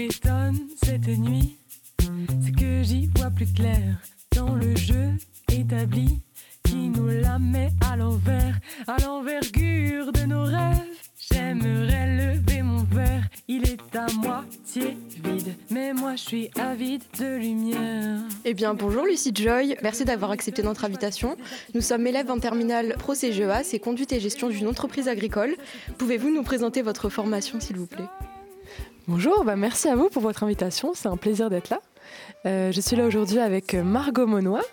m'étonne cette nuit, c'est que j'y vois plus clair dans le jeu établi qui nous la met à l'envers, à l'envergure de nos rêves. J'aimerais lever mon verre, il est à moitié vide, mais moi je suis avide de lumière. Eh bien bonjour Lucie Joy, merci d'avoir accepté notre invitation. Nous sommes élèves en terminale Pro CGEA, c'est conduite et gestion d'une entreprise agricole. Pouvez-vous nous présenter votre formation s'il vous plaît? Bonjour, bah merci à vous pour votre invitation, c'est un plaisir d'être là. Euh, je suis là aujourd'hui avec Margot Monnois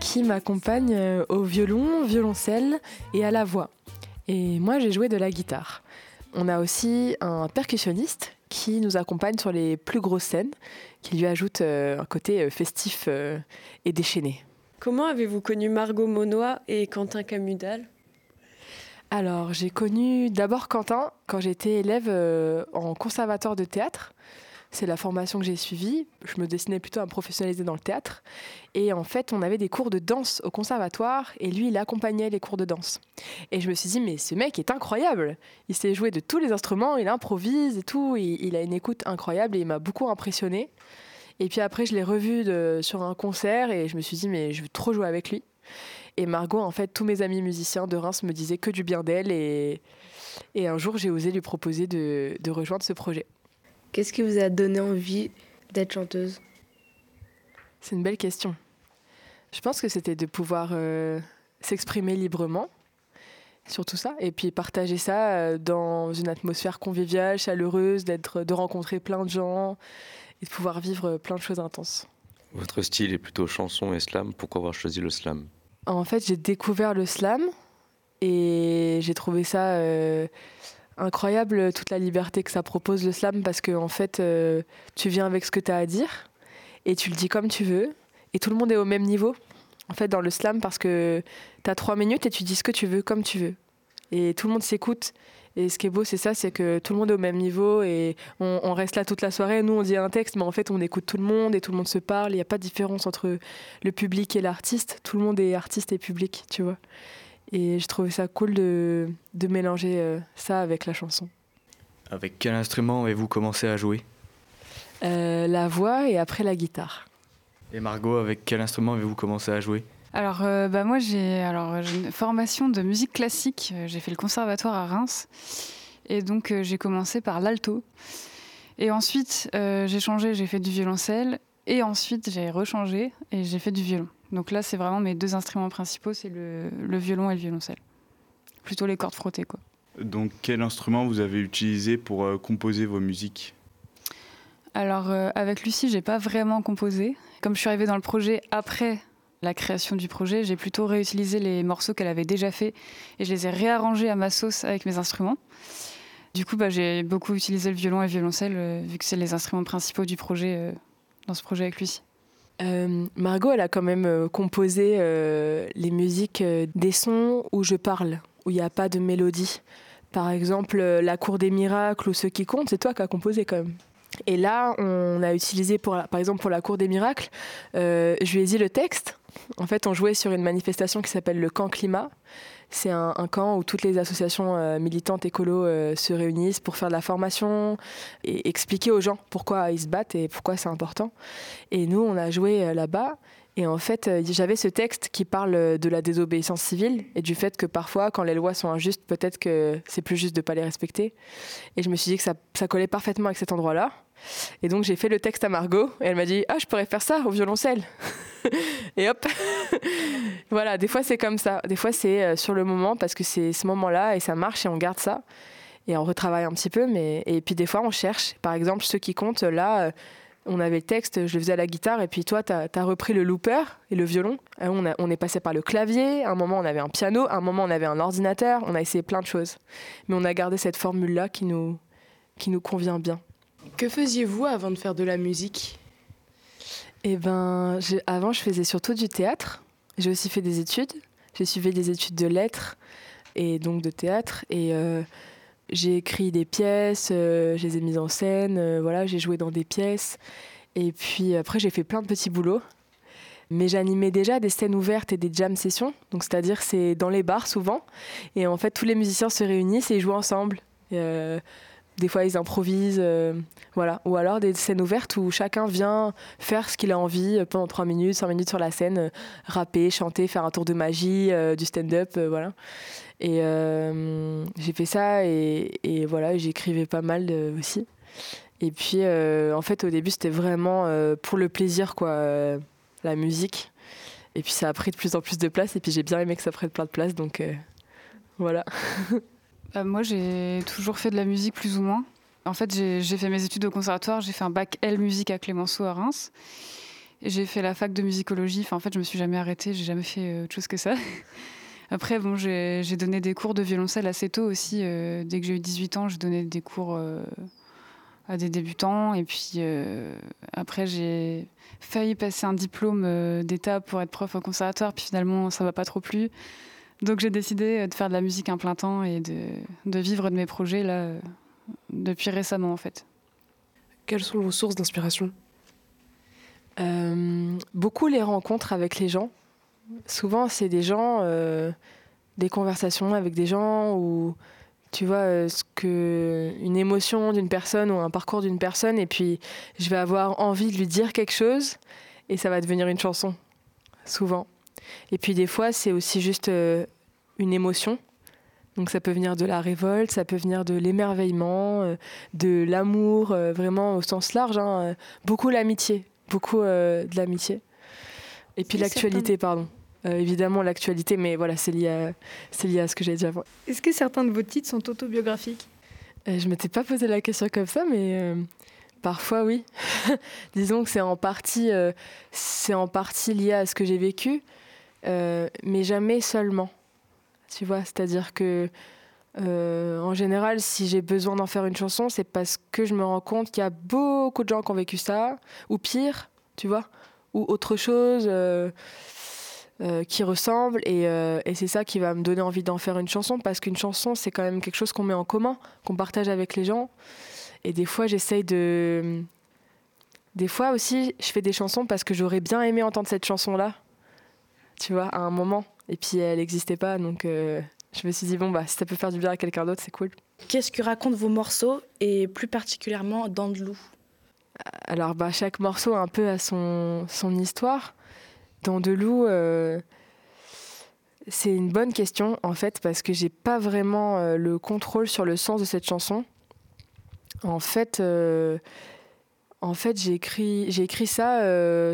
qui m'accompagne euh, au violon, violoncelle et à la voix. Et moi, j'ai joué de la guitare. On a aussi un percussionniste qui nous accompagne sur les plus grosses scènes, qui lui ajoute euh, un côté euh, festif euh, et déchaîné. Comment avez-vous connu Margot Monnois et Quentin Camudal Alors, j'ai connu d'abord Quentin quand j'étais élève en conservatoire de théâtre. C'est la formation que j'ai suivie. Je me destinais plutôt à me professionnaliser dans le théâtre. Et en fait, on avait des cours de danse au conservatoire et lui, il accompagnait les cours de danse. Et je me suis dit, mais ce mec est incroyable. Il sait jouer de tous les instruments, il improvise et tout. Il, a une écoute incroyable et il m'a beaucoup impressionné. Et puis après, je l'ai revu sur un concert et je me suis dit, mais je veux trop jouer avec lui. Et Margot, en fait, tous mes amis musiciens de Reims me disaient que du bien d'elle. Et, et un jour, j'ai osé lui proposer de, de rejoindre ce projet. Qu'est-ce qui vous a donné envie d'être chanteuse? C'est une belle question. Je pense que c'était de pouvoir euh, s'exprimer librement sur tout ça et puis partager ça euh, dans une atmosphère conviviale, chaleureuse, d'être, de rencontrer plein de gens et de pouvoir vivre plein de choses intenses. Votre style est plutôt chanson et slam. Pourquoi avoir choisi le slam? En fait, j'ai découvert le slam et j'ai trouvé ça euh, incroyable, toute la liberté que ça propose le slam, parce que en fait, euh, tu viens avec ce que tu as à dire et tu le dis comme tu veux et tout le monde est au même niveau. En fait, dans le slam, parce que tu as trois minutes et tu dis ce que tu veux comme tu veux. Et tout le monde s'écoute. Et ce qui est beau, c'est ça, c'est que tout le monde est au même niveau et on, on, reste là toute la soirée. Nous, on dit un texte, mais en fait, on écoute tout le monde et tout le monde se parle. Il n'y a pas de différence entre le public et l'artiste. Tout le monde est artiste et public, tu vois. Et je trouvais ça cool de, de mélanger euh, ça avec la chanson. Avec quel instrument avez-vous commencé à jouer? Euh, La voix et après la guitare. Et Margot, avec quel instrument avez-vous commencé à jouer? Alors, euh, bah moi, j'ai une formation de musique classique. J'ai fait le conservatoire à Reims. Et donc, euh, j'ai commencé par l'alto. Et ensuite, euh, j'ai changé, j'ai fait du violoncelle. Et ensuite, j'ai rechangé et j'ai fait du violon. Donc là, c'est vraiment mes deux instruments principaux, c'est le, le, violon et le violoncelle. Plutôt les cordes frottées, quoi. Donc, quel instrument vous avez utilisé pour euh, composer vos musiques? Alors, euh, avec Lucie, j'ai pas vraiment composé. Comme je suis arrivée dans le projet après la création du projet, j'ai plutôt réutilisé les morceaux qu'elle avait déjà faits et je les ai réarrangés à ma sauce avec mes instruments. Du coup, bah, j'ai beaucoup utilisé le violon et le violoncelle, euh, vu que c'est les instruments principaux du projet, euh, dans ce projet avec Lucie. Euh, Margot, elle a quand même composé les musiques des sons où je parle, où il n'y a pas de mélodie. Par exemple, La Cour des Miracles ou Ce qui compte, c'est toi qui as composé quand même. Et là, on a utilisé, pour, par exemple, pour La Cour des Miracles, je lui ai dit le texte. En fait, on jouait sur une manifestation qui s'appelle le Camp Climat. C'est un, camp où toutes les associations euh, militantes écolo euh, se réunissent pour faire de la formation et expliquer aux gens pourquoi ils se battent et pourquoi c'est important. Et nous, on a joué euh, là-bas. Et en fait, euh, j'avais ce texte qui parle de la désobéissance civile et du fait que parfois, quand les lois sont injustes, peut-être que c'est plus juste de ne pas les respecter. Et je me suis dit que ça, ça collait parfaitement avec cet endroit-là. Et donc, j'ai fait le texte à Margot et elle m'a dit Ah, je pourrais faire ça au violoncelle. et hop Voilà, des fois, c'est comme ça. Des fois, c'est euh, sur le moment parce que c'est ce moment-là et ça marche et on garde ça. Et on retravaille un petit peu. Mais... Et puis, des fois, on cherche. Par exemple, ceux qui comptent, là. On avait le texte, je le faisais à la guitare, et puis toi, tu as, as, repris le looper et le violon. Et on, a, on, est passé par le clavier, à un moment, on avait un piano, à un moment, on avait un ordinateur, on a essayé plein de choses. Mais on a gardé cette formule-là qui nous, qui nous convient bien. Que faisiez-vous avant de faire de la musique? Eh ben, avant, je faisais surtout du théâtre. J'ai aussi fait des études. J'ai suivi des études de lettres et donc de théâtre. Et. Euh, j'ai écrit des pièces, euh, je les ai mises en scène, euh, voilà, j'ai joué dans des pièces. Et puis après, j'ai fait plein de petits boulots. Mais j'animais déjà des scènes ouvertes et des jam sessions. Donc, c'est-à-dire, c'est dans les bars souvent. Et en fait, tous les musiciens se réunissent et ils jouent ensemble. Euh, des fois ils improvisent, euh, voilà. Ou alors des scènes ouvertes où chacun vient faire ce qu'il a envie euh, pendant 3 minutes, 5 minutes sur la scène, euh, rapper, chanter, faire un tour de magie, du stand-up, voilà. Et j'ai fait ça et, voilà, j'écrivais pas mal aussi. Et puis en fait au début c'était vraiment pour le plaisir quoi, la musique. Et puis ça a pris de plus en plus de place et puis j'ai bien aimé que ça prenne plein de place donc voilà. Bah, moi, j'ai toujours fait de la musique plus ou moins. En fait, j'ai fait mes études au conservatoire, j'ai fait un bac L musique à Clémenceau à Reims. J'ai fait la fac de musicologie. Enfin, en fait, je me suis jamais arrêtée, j'ai jamais fait euh, autre chose que ça. Après, bon, j'ai donné des cours de violoncelle assez tôt aussi. Euh, dès que j'ai eu 18 ans, j'ai donné des cours euh, à des débutants. Et puis après, j'ai failli passer un diplôme d'état pour être prof au conservatoire. Puis finalement, ça m'a pas trop plu. Donc j'ai décidé de faire de la musique un plein temps et de, vivre de mes projets là depuis récemment en fait. Quelles sont vos sources d'inspiration? Euh, Beaucoup les rencontres avec les gens. Souvent c'est des gens, euh, des conversations avec des gens ou tu vois euh, ce que une émotion d'une personne ou un parcours d'une personne et puis je vais avoir envie de lui dire quelque chose et ça va devenir une chanson souvent. Et puis des fois, c'est aussi juste euh, une émotion. Donc ça peut venir de la révolte, ça peut venir de l'émerveillement, euh, de l'amour, euh, vraiment au sens large. Hein, beaucoup l'amitié, beaucoup de l'amitié. Et puis l'actualité, pardon. évidemment l'actualité, mais voilà, c'est lié, à, c'est lié à ce que j'ai dit avant. Est-ce que certains de vos titres sont autobiographiques? Je m'étais pas posé la question comme ça, mais parfois oui. Disons que c'est en partie, c'est en partie lié à ce que j'ai vécu. Euh, mais jamais seulement. Tu vois, c'est-à-dire que euh, en général, si j'ai besoin d'en faire une chanson, c'est parce que je me rends compte qu'il y a beaucoup de gens qui ont vécu ça, ou pire, tu vois, ou autre chose euh, qui ressemble, et, et c'est ça qui va me donner envie d'en faire une chanson, parce qu'une chanson, c'est quand même quelque chose qu'on met en commun, qu'on partage avec les gens. Et des fois, j'essaye de. Des fois aussi, je fais des chansons parce que j'aurais bien aimé entendre cette chanson-là tu vois, à un moment. Et puis elle n'existait pas, donc euh, je me suis dit, bon, bah, si ça peut faire du bien à quelqu'un d'autre, c'est cool. Qu'est-ce que racontent vos morceaux, et plus particulièrement Dandelou? Alors, bah, chaque morceau a un peu à son, son histoire. Dandelou, euh, c'est une bonne question, en fait, parce que j'ai pas vraiment euh, le contrôle sur le sens de cette chanson. En fait, en fait j'ai écrit, écrit ça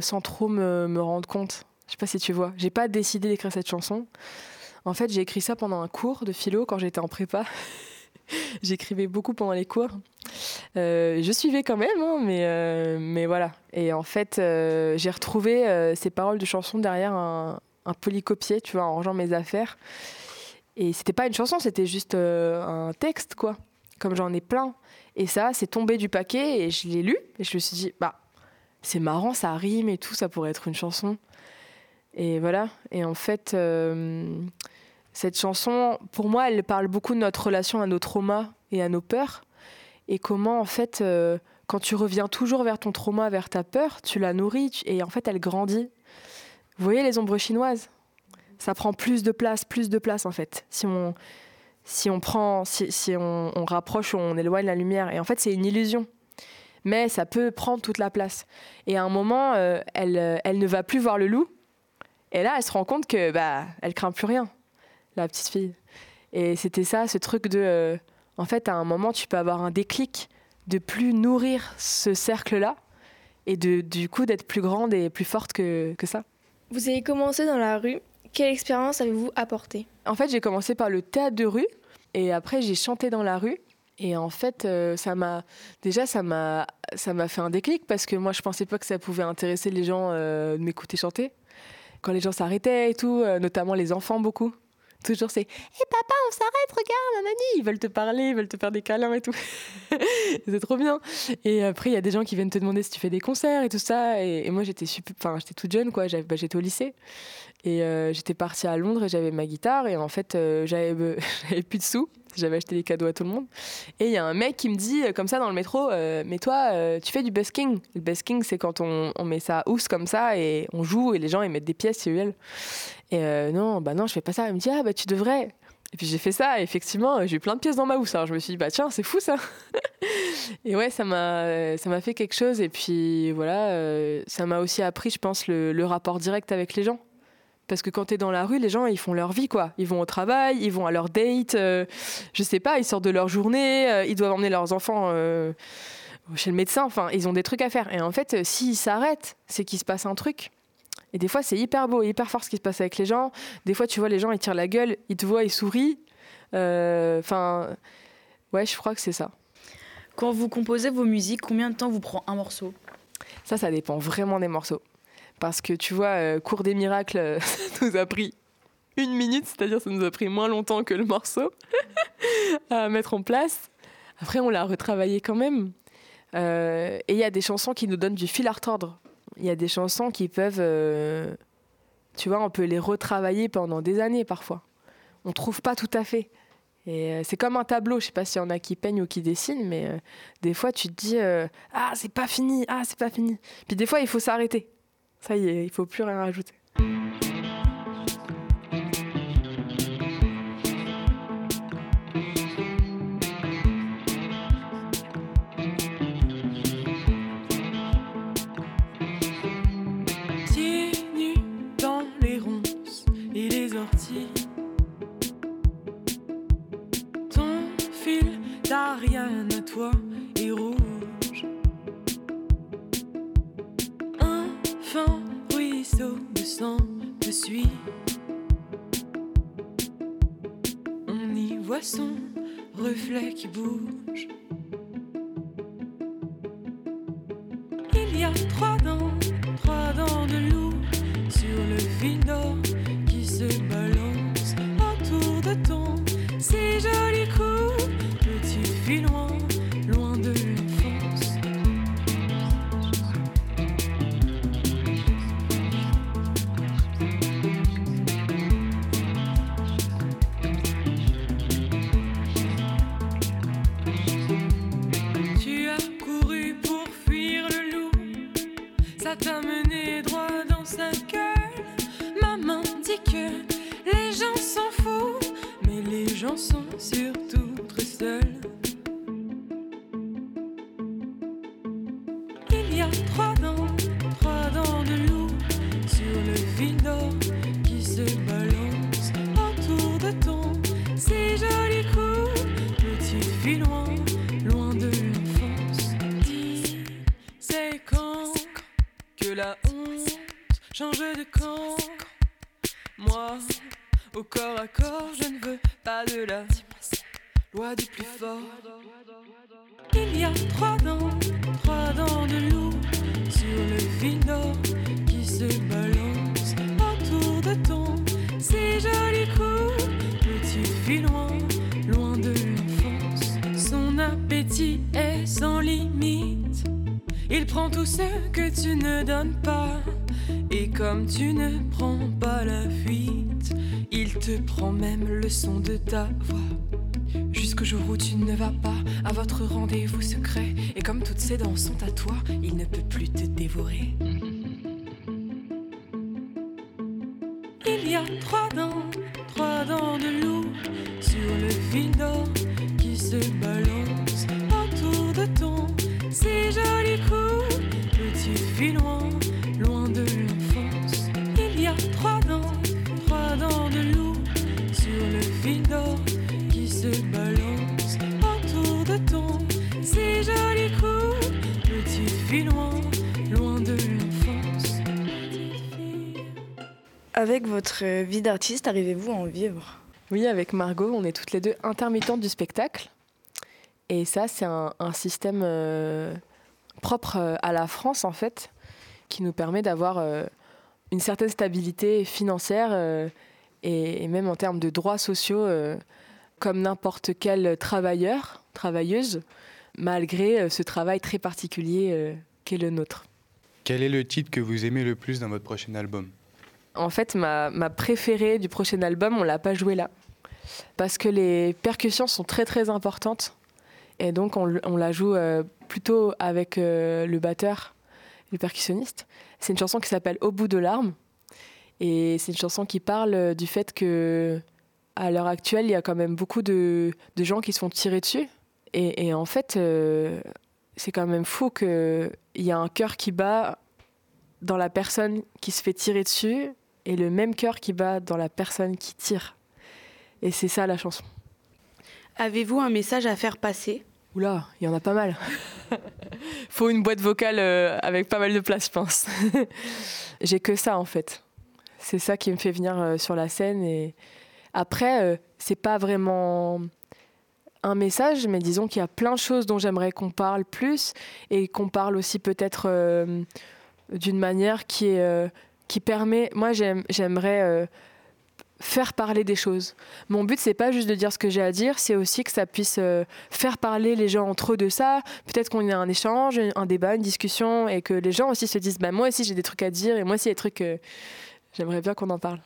sans trop me, me rendre compte. Je sais pas si tu vois. J'ai pas décidé d'écrire cette chanson. En fait, j'ai écrit ça pendant un cours de philo quand j'étais en prépa. J'écrivais beaucoup pendant les cours. Euh, je suivais quand même, hein, mais, euh, mais voilà. Et en fait, euh, j'ai retrouvé ces paroles de chanson derrière un, un polycopier, tu vois, en rangeant mes affaires. Et c'était pas une chanson, c'était juste un texte, quoi. Comme j'en ai plein. Et ça, c'est tombé du paquet et je l'ai lu. Et je me suis dit, bah, c'est marrant, ça rime et tout, ça pourrait être une chanson. Et voilà. Et en fait, euh, cette chanson, pour moi, elle parle beaucoup de notre relation à nos traumas et à nos peurs. Et comment, en fait, euh, quand tu reviens toujours vers ton trauma, vers ta peur, tu la nourris et en fait, elle grandit. Vous voyez les ombres chinoises? Ça prend plus de place, plus de place, en fait. Si on, si on prend, si, si on, on rapproche on éloigne la lumière. Et en fait, c'est une illusion mais ça peut prendre toute la place. Et à un moment, euh, elle, elle ne va plus voir le loup, et là, elle se rend compte que bah, elle craint plus rien, la petite fille. Et c'était ça, ce truc de, euh, en fait, à un moment, tu peux avoir un déclic de plus nourrir ce cercle-là et de, du coup d'être plus grande et plus forte que, que ça. Vous avez commencé dans la rue. Quelle expérience avez-vous apporté En fait, j'ai commencé par le théâtre de rue et après j'ai chanté dans la rue. Et en fait, euh, ça m'a déjà ça m'a ça m'a fait un déclic parce que moi je pensais pas que ça pouvait intéresser les gens euh, de m'écouter chanter quand les gens s'arrêtaient et tout, euh, notamment les enfants beaucoup. Toujours c'est Hé hey, papa, on s'arrête, regarde, mamie Ils veulent te parler, ils veulent te faire des câlins et tout. c'est trop bien. Et après, il y a des gens qui viennent te demander si tu fais des concerts et tout ça. Et, moi, j'étais toute jeune, quoi. Bah, j'étais au lycée. Et euh, j'étais partie à Londres et j'avais ma guitare. Et en fait, euh, j'avais plus de sous. J'avais acheté des cadeaux à tout le monde. Et il y a un mec qui me dit, euh, comme ça, dans le métro, euh, mais toi, euh, tu fais du busking. Le busking, c'est quand on, met ça housse comme ça et on joue et les gens, ils mettent des pièces, c'est Et non, bah non, je fais pas ça. Il me dit, ah bah tu devrais. Et puis j'ai fait ça, effectivement, j'ai eu plein de pièces dans ma housse. Alors je me suis dit, bah tiens, c'est fou ça. et ouais, ça m'a, ça m'a fait quelque chose. Et puis voilà, euh, ça m'a aussi appris, je pense, le, rapport direct avec les gens. Parce que quand tu es dans la rue, les gens, ils font leur vie, quoi. Ils vont au travail, ils vont à leur date, euh, je sais pas, ils sortent de leur journée, euh, ils doivent emmener leurs enfants euh, chez le médecin, enfin, ils ont des trucs à faire. Et en fait, euh, s'ils s'arrêtent, c'est qu'il se passe un truc. Et des fois, c'est hyper beau, hyper fort ce qui se passe avec les gens. Des fois, tu vois, les gens, ils tirent la gueule, ils te voient, ils sourient. Enfin, ouais, je crois que c'est ça. Quand vous composez vos musiques, combien de temps vous prend un morceau? Ça, ça dépend vraiment des morceaux. Parce que tu vois, euh, Cours des miracles, ça nous a pris une minute, c'est-à-dire ça nous a pris moins longtemps que le morceau à mettre en place. Après, on l'a retravaillé quand même. Euh, et il y a des chansons qui nous donnent du fil à retordre. Il y a des chansons qui peuvent, euh, tu vois, on peut les retravailler pendant des années parfois. On trouve pas tout à fait. Et euh, c'est comme un tableau, je sais pas s'il y en a qui peignent ou qui dessinent, mais euh, des fois tu te dis euh, ah c'est pas fini, ah c'est pas fini. Puis des fois il faut s'arrêter. Ça y est, il faut plus rien rajouter. Pieds nus dans les ronces et les orties. Ton fil d'Ariane à toi te suit. On y voit son reflet qui bouge. Il y a trois dents, trois dents de loup sur le fil à votre rendez-vous secret. Et comme toutes ses dents sont à toi, il ne peut plus te dévorer. Il y a trois dents, trois dents de loup sur le fil d'or qui se balance Avec votre vie d'artiste, arrivez-vous à en vivre? Oui, avec Margot, on est toutes les deux intermittentes du spectacle. Et ça, c'est un, un système euh, propre euh, à la France, en fait, qui nous permet d'avoir euh, une certaine stabilité financière euh, et, et même en termes de droits sociaux, euh, comme n'importe quel travailleur, travailleuse, malgré euh, ce travail très particulier euh, qu'est le nôtre. Quel est le titre que vous aimez le plus dans votre prochain album? En fait, ma, préférée du prochain album, on l'a pas jouée là. Parce que les percussions sont très très importantes. Et donc, on, la joue euh, plutôt avec euh, le batteur, le percussionniste. C'est une chanson qui s'appelle Au bout de l'arme. Et c'est une chanson qui parle euh, du fait que à l'heure actuelle, il y a quand même beaucoup de, gens qui se font tirer dessus. Et, en fait, c'est quand même fou qu'il y a un cœur qui bat dans la personne qui se fait tirer dessus et le même cœur qui bat dans la personne qui tire. Et c'est ça la chanson. Avez-vous un message à faire passer? Oula, il y en a pas mal. Faut une boîte vocale euh, avec pas mal de place, je pense. J'ai que ça en fait. C'est ça qui me fait venir euh, sur la scène. Et après, euh, c'est pas vraiment un message, mais disons qu'il y a plein de choses dont j'aimerais qu'on parle plus et qu'on parle aussi peut-être euh, d'une manière qui est euh, qui permet. Moi, j'aime- j'aimerais euh, faire parler des choses. Mon but, c'est pas juste de dire ce que j'ai à dire, c'est aussi que ça puisse euh, faire parler les gens entre eux de ça. Peut-être qu'on ait un échange, un débat, une discussion, et que les gens aussi se disent, bah moi aussi j'ai des trucs à dire, et moi aussi il y a des trucs. euh, J'aimerais bien qu'on en parle.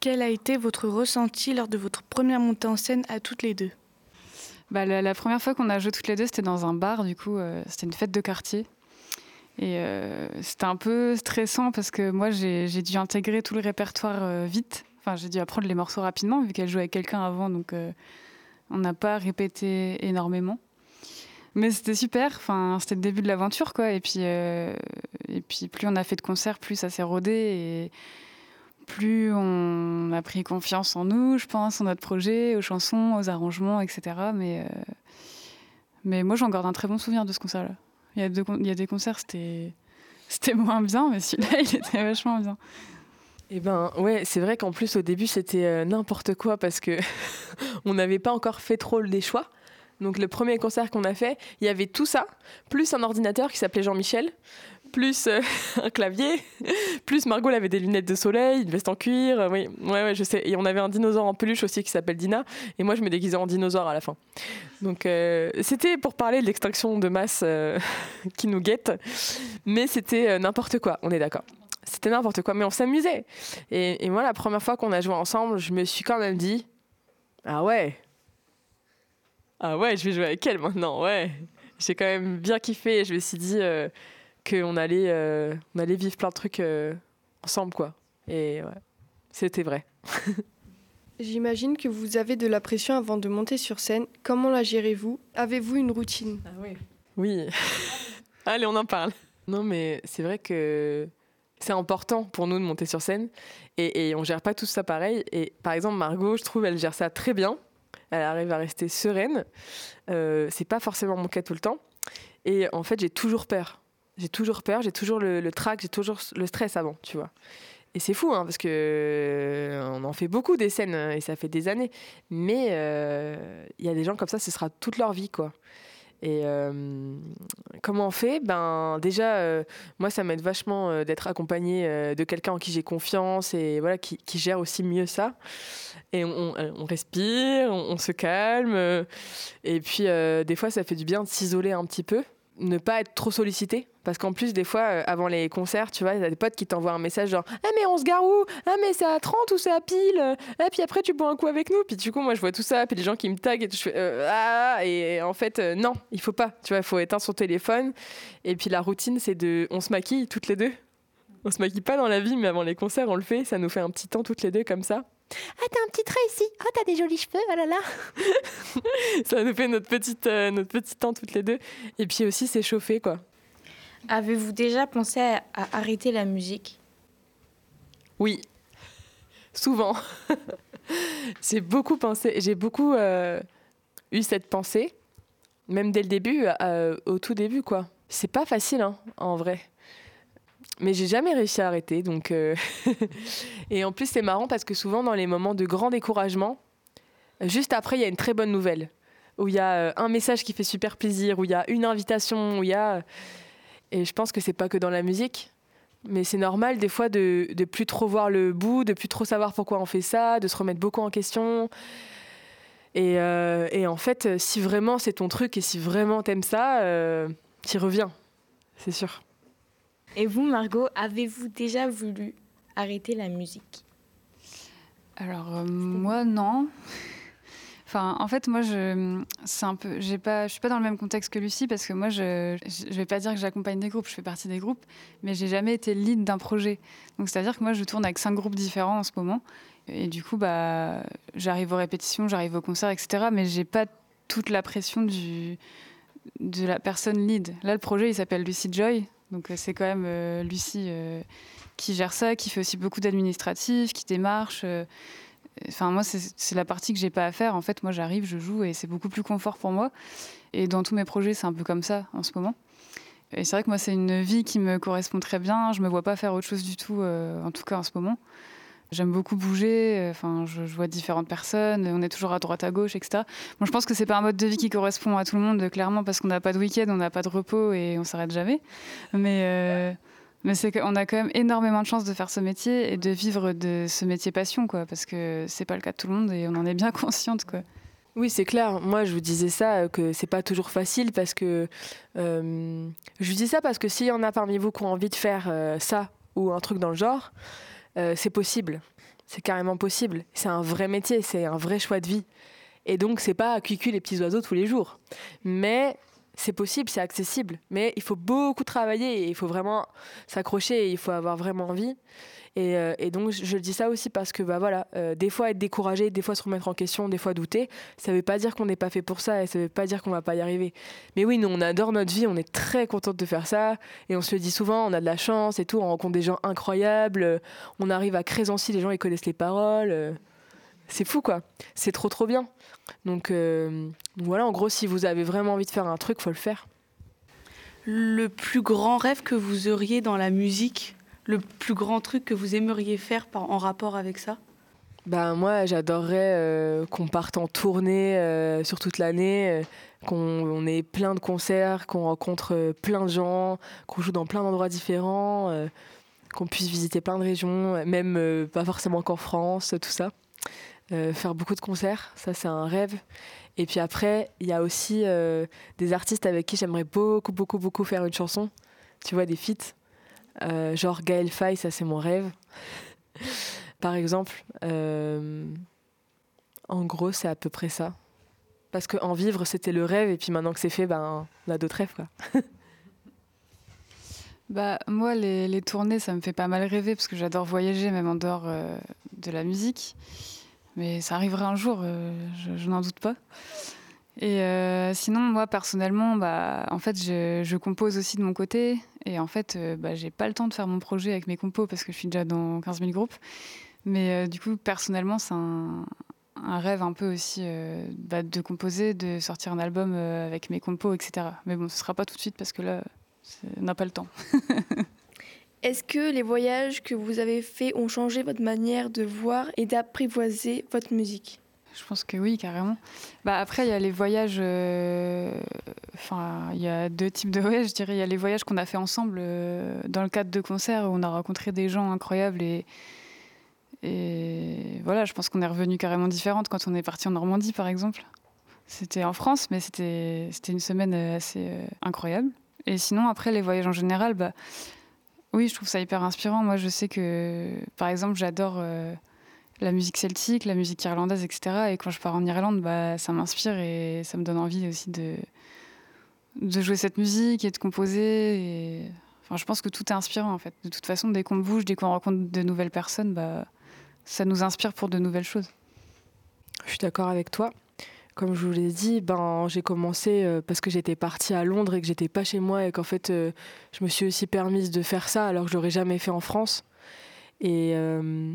Quel a été votre ressenti lors de votre première montée en scène à toutes les deux? Bah, la, la première fois qu'on a joué toutes les deux, c'était dans un bar, du coup, euh, c'était une fête de quartier. Et euh, c'était un peu stressant parce que moi, j'ai dû intégrer tout le répertoire euh, vite. Enfin, j'ai dû apprendre les morceaux rapidement, vu qu'elle jouait avec quelqu'un avant, donc euh, on n'a pas répété énormément. Mais c'était super, enfin, c'était le début de l'aventure, quoi. Et puis, et puis, plus on a fait de concerts, plus ça s'est rodé. Et plus on a pris confiance en nous, je pense, en notre projet, aux chansons, aux arrangements, etc. Mais, mais moi, j'en garde un très bon souvenir de ce concert-là. Il y a, deux il y a des concerts, c'était c'était moins bien, mais celui-là, il était vachement bien. Eh ben ouais, c'est vrai qu'en plus au début c'était euh, n'importe quoi parce que on n'avait pas encore fait trop les choix. Donc le premier concert qu'on a fait, il y avait tout ça, plus un ordinateur qui s'appelait Jean-Michel, plus euh, un clavier, plus Margot avait des lunettes de soleil, une veste en cuir, euh, oui, je sais. Et on avait un dinosaure en peluche aussi qui s'appelle Dina, et moi je me déguisais en dinosaure à la fin. Donc euh, c'était pour parler de l'extraction de masse qui nous guette, mais c'était n'importe quoi, on est d'accord. C'était n'importe quoi, mais on s'amusait. Et, moi, la première fois qu'on a joué ensemble, je me suis quand même dit Ah ouais Ah ouais, je vais jouer avec elle maintenant, ouais. J'ai quand même bien kiffé je me suis dit qu'on allait, euh, on allait vivre plein de trucs euh, ensemble, quoi. Et ouais, c'était vrai. J'imagine que vous avez de la pression avant de monter sur scène. Comment la gérez-vous? Avez-vous une routine? Oui. Allez, on en parle. Non, mais c'est vrai que c'est important pour nous de monter sur scène et, et on gère pas tout ça pareil. Et par exemple, Margot, je trouve, elle gère ça très bien. Elle arrive à rester sereine. Euh, c'est pas forcément mon cas tout le temps. Et en fait, j'ai toujours peur. J'ai toujours peur, j'ai toujours le, trac, j'ai toujours le stress avant, tu vois. Et c'est fou, hein, parce que euh, on en fait beaucoup des scènes euh, et ça fait des années. Mais euh, il y a des gens comme ça, ce sera toute leur vie, quoi. Et euh, comment on fait? Ben déjà, moi, ça m'aide vachement d'être accompagnée de quelqu'un en qui j'ai confiance et voilà qui, gère aussi mieux ça. Et on, respire, on, se calme. et puis des fois, ça fait du bien de s'isoler un petit peu, ne pas être trop sollicité. Parce qu'en plus, des fois, euh, avant les concerts, tu vois, il y a des potes qui t'envoient un message genre Ah, mais on se gare où? Ah, mais c'est à 30 ou c'est à pile? Et puis après, tu bois un coup avec nous. Puis du coup, moi, je vois tout ça. Puis les gens qui me taguent et tout, je fais euh, Ah Et en fait, euh, non, il faut pas. Tu vois, il faut éteindre son téléphone. Et puis la routine, c'est de. On se maquille toutes les deux. On se maquille pas dans la vie, mais avant les concerts, on le fait. Ça nous fait un petit temps toutes les deux comme ça. Ah, t'as un petit trait ici. Ah, t'as des jolis cheveux. Oh là là. Ça nous fait notre petite, euh, notre petit temps toutes les deux. Et puis aussi s'échauffer, quoi. Avez-vous déjà pensé à, arrêter la musique? Oui, souvent. j'ai beaucoup pensé, j'ai beaucoup euh, eu cette pensée, même dès le début, euh, au tout début, quoi. C'est pas facile, hein, en vrai. Mais j'ai jamais réussi à arrêter, donc. euh, Et en plus, c'est marrant parce que souvent, dans les moments de grand découragement, juste après, il y a une très bonne nouvelle, où il y a un message qui fait super plaisir, où il y a une invitation, où il y a. Et je pense que c'est pas que dans la musique. Mais c'est normal des fois de, de plus trop voir le bout, de plus trop savoir pourquoi on fait ça, de se remettre beaucoup en question. Et, euh, et en fait, si vraiment c'est ton truc et si vraiment t'aimes ça, euh, t'y reviens, c'est sûr. Et vous, Margot, avez-vous déjà voulu arrêter la musique? Alors euh, moi non. En fait, moi, je, c'est suis pas dans le même contexte que Lucie parce que moi, je, je vais pas dire que j'accompagne des groupes, je fais partie des groupes, mais j'ai jamais été lead d'un projet. Donc, c'est-à-dire que moi, je tourne avec cinq groupes différents en ce moment, Et du coup, bah, j'arrive aux répétitions, j'arrive au concert, etc. Mais j'ai pas toute la pression de la personne lead. Là, le projet, il s'appelle Lucy Joy. Donc, euh, c'est quand même euh, Lucie euh, qui gère ça, qui fait aussi beaucoup d'administratif, qui démarche. Enfin, moi, c'est la partie que j'ai pas à faire. En fait, moi, j'arrive, je joue et c'est beaucoup plus confort pour moi. Et dans tous mes projets, c'est un peu comme ça en ce moment. Et c'est vrai que moi, c'est une vie qui me correspond très bien. Je me vois pas faire autre chose du tout, en tout cas en ce moment. J'aime beaucoup bouger, euh, enfin, je, vois différentes personnes, on est toujours à droite à gauche, etc. Bon, je pense que c'est pas un mode de vie qui correspond à tout le monde, clairement, parce qu'on n'a pas de week-end, on n'a pas de repos et on s'arrête jamais. Mais, euh, mais c'est qu'on a quand même énormément de chance de faire ce métier et de vivre de ce métier passion, quoi, parce que c'est pas le cas de tout le monde et on en est bien consciente, quoi. Oui, c'est clair. Moi, je vous disais ça, euh, que c'est pas toujours facile parce que. je vous dis ça parce que s'il y en a parmi vous qui ont envie de faire ça ou un truc dans le genre, euh, c'est possible. C'est carrément possible. C'est un vrai métier, c'est un vrai choix de vie. Et donc, c'est pas cuicui les petits oiseaux tous les jours. Mais c'est possible, c'est accessible. Mais il faut beaucoup travailler et il faut vraiment s'accrocher et il faut avoir vraiment envie. Euh, et, donc, je, dis ça aussi parce que, bah voilà, euh, des fois être découragé, des fois se remettre en question, des fois douter, ça veut pas dire qu'on n'est pas fait pour ça et ça veut pas dire qu'on va pas y arriver. Mais oui, nous, on adore notre vie, on est très contente de faire ça et on se le dit souvent, on a de la chance et tout, on rencontre des gens incroyables, on arrive à Crésancy, les gens ils connaissent les paroles. Euh, c'est fou quoi, c'est trop trop bien. Donc, voilà, en gros, si vous avez vraiment envie de faire un truc, faut le faire. Le plus grand rêve que vous auriez dans la musique le plus grand truc que vous aimeriez faire en rapport avec ça? Ben moi, j'adorerais euh, qu'on parte en tournée euh, sur toute l'année, euh, qu'on ait plein de concerts, qu'on rencontre plein de gens, qu'on joue dans plein d'endroits différents, qu'on puisse visiter plein de régions, même pas forcément qu'en France, tout ça. Faire beaucoup de concerts, ça c'est un rêve. Et puis après, il y a aussi des artistes avec qui j'aimerais beaucoup, beaucoup, beaucoup faire une chanson. Tu vois, des feats. Euh, genre Gaël Faye, ça c'est mon rêve. Par exemple, euh, en gros, c'est à peu près ça. Parce qu'en vivre, c'était le rêve, et puis maintenant que c'est fait, ben, on a d'autres rêves. Quoi. bah, moi, les, tournées, ça me fait pas mal rêver, parce que j'adore voyager, même en dehors euh, de la musique. Mais ça arrivera un jour, je, je n'en doute pas. Et euh, sinon, moi, personnellement, bah, en fait, je, compose aussi de mon côté. Et en fait, euh, bah, j'ai pas le temps de faire mon projet avec mes compos parce que je suis déjà dans 15 000 groupes. Mais euh, du coup, personnellement, c'est un, un, rêve un peu aussi bah, de composer, de sortir un album avec mes compos, etc. Mais bon, ce sera pas tout de suite parce que là, on n'a pas le temps. Est-ce que les voyages que vous avez faits ont changé votre manière de voir et d'apprivoiser votre musique? Je pense que oui, carrément. Bah, après, il y a les voyages. Euh, enfin, il y a deux types de voyages, je dirais. Il y a les voyages qu'on a fait ensemble euh, dans le cadre de concerts où on a rencontré des gens incroyables et. Et voilà, je pense qu'on est revenu carrément différente quand on est parti en Normandie, par exemple. C'était en France, mais c'était une semaine assez euh, incroyable. Et sinon, après, les voyages en général, bah, oui, je trouve ça hyper inspirant. Moi, je sais que, par exemple, j'adore la musique celtique, la musique irlandaise, etc. Et quand je pars en Irlande, bah, ça m'inspire et ça me donne envie aussi de, de jouer cette musique et de composer. Enfin, je pense que tout est inspirant en fait. De toute façon, dès qu'on bouge, dès qu'on rencontre de nouvelles personnes, bah, ça nous inspire pour de nouvelles choses. Je suis d'accord avec toi. Comme je vous l'ai dit, ben, j'ai commencé euh, parce que j'étais partie à Londres et que j'étais pas chez moi et qu'en fait, euh, je me suis aussi permise de faire ça alors que je l'aurais jamais fait en France. Et, euh,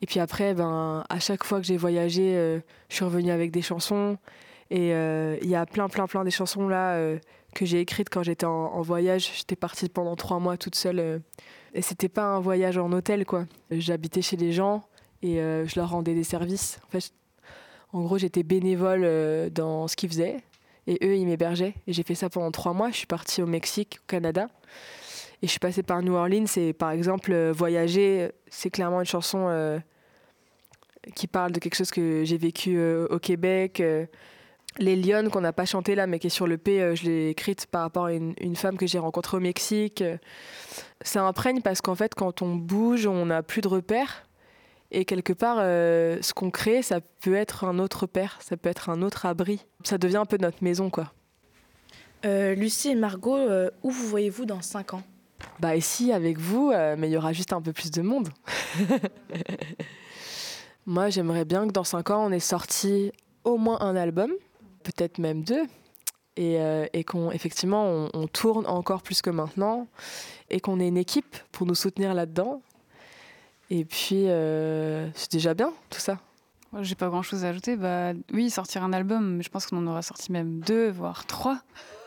et puis après, ben, à chaque fois que j'ai voyagé, je suis revenue avec des chansons. Et il y a plein, plein, plein des chansons là que j'ai écrites quand j'étais en, voyage. J'étais partie pendant trois mois toute seule. et c'était pas un voyage en hôtel, quoi. J'habitais chez les gens et je leur rendais des services. En gros, j'étais bénévole dans ce qu'ils faisaient. Et eux, ils m'hébergeaient. Et j'ai fait ça pendant trois mois. Je suis partie au Mexique, au Canada. Et je suis passée par New Orleans et par exemple, euh, Voyager, c'est clairement une chanson euh, qui parle de quelque chose que j'ai vécu euh, au Québec. Les Lyon qu'on n'a pas chanté là, mais qui est sur le P, je l'ai écrite par rapport à une, une femme que j'ai rencontrée au Mexique. Ça imprègne parce qu'en fait, quand on bouge, on n'a plus de repères. Et quelque part, ce qu'on crée, ça peut être un autre père, ça peut être un autre abri. Ça devient un peu notre maison, quoi. Lucie et Margot, où vous voyez-vous dans 5 ans? Bah ici avec vous, euh, mais il y aura juste un peu plus de monde. Moi, j'aimerais bien que dans 5 ans, on ait sorti au moins un album, peut-être même deux, et, euh, et qu'on effectivement on, on tourne encore plus que maintenant, et qu'on ait une équipe pour nous soutenir là-dedans. Et puis, euh, c'est déjà bien tout ça. J'ai pas grand chose à ajouter. Bah, oui, sortir un album, mais je pense qu'on en aura sorti même deux, voire trois.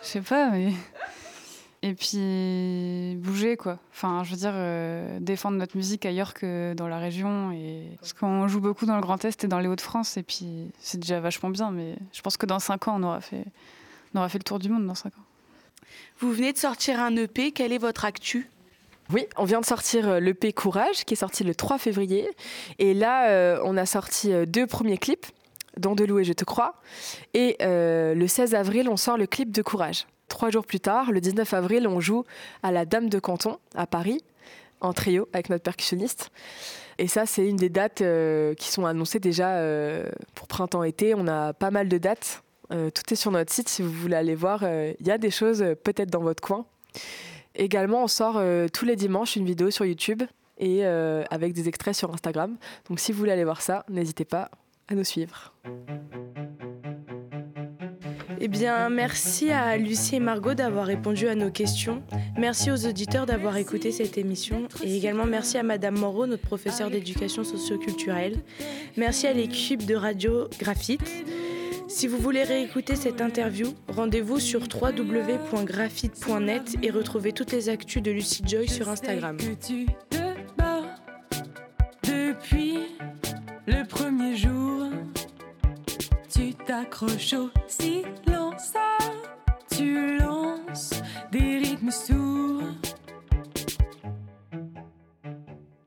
Je sais pas, mais. Et puis bouger, quoi. Enfin, je veux dire, euh, défendre notre musique ailleurs que dans la région. Et... Parce qu'on joue beaucoup dans le Grand Est et dans les Hauts-de-France, et puis c'est déjà vachement bien, mais je pense que dans cinq ans, on aura fait, on aura fait le tour du monde dans cinq ans. Vous venez de sortir un EP, quelle est votre actu? Oui, on vient de sortir l'EP Courage, qui est sorti le 3 février. Et là, euh, on a sorti euh, deux premiers clips, dont De Loup et Je te crois. Et euh, le 16 avril, on sort le clip de Courage. Trois jours plus tard, le 19 avril, on joue à la Dame de Canton, à Paris, en trio, avec notre percussionniste. Et ça, c'est une des dates euh, qui sont annoncées déjà euh, pour printemps-été. On a pas mal de dates. Euh, tout est sur notre site si vous voulez aller voir. euh, Il y a des choses euh, peut-être dans votre coin. Également, on sort euh, tous les dimanches une vidéo sur YouTube et euh, avec des extraits sur Instagram. Donc si vous voulez aller voir ça, n'hésitez pas à nous suivre. Eh bien, merci à Lucie et Margot d'avoir répondu à nos questions. Merci aux auditeurs d'avoir écouté cette émission. Et également merci à Madame Moreau, notre professeure d'éducation socioculturelle. Merci à l'équipe de Radio Graphite. Si vous voulez réécouter cette interview, rendez-vous sur www.graphite.net et retrouvez toutes les actus de Lucie Joy sur Instagram. Depuis le premier jour. Tu t'accroches au silence, tu lances des rythmes sourds.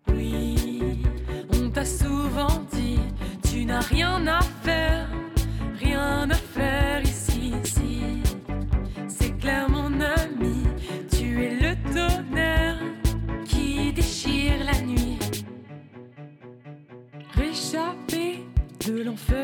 Oui, on t'a souvent dit, tu n'as rien à faire, de l'enfer,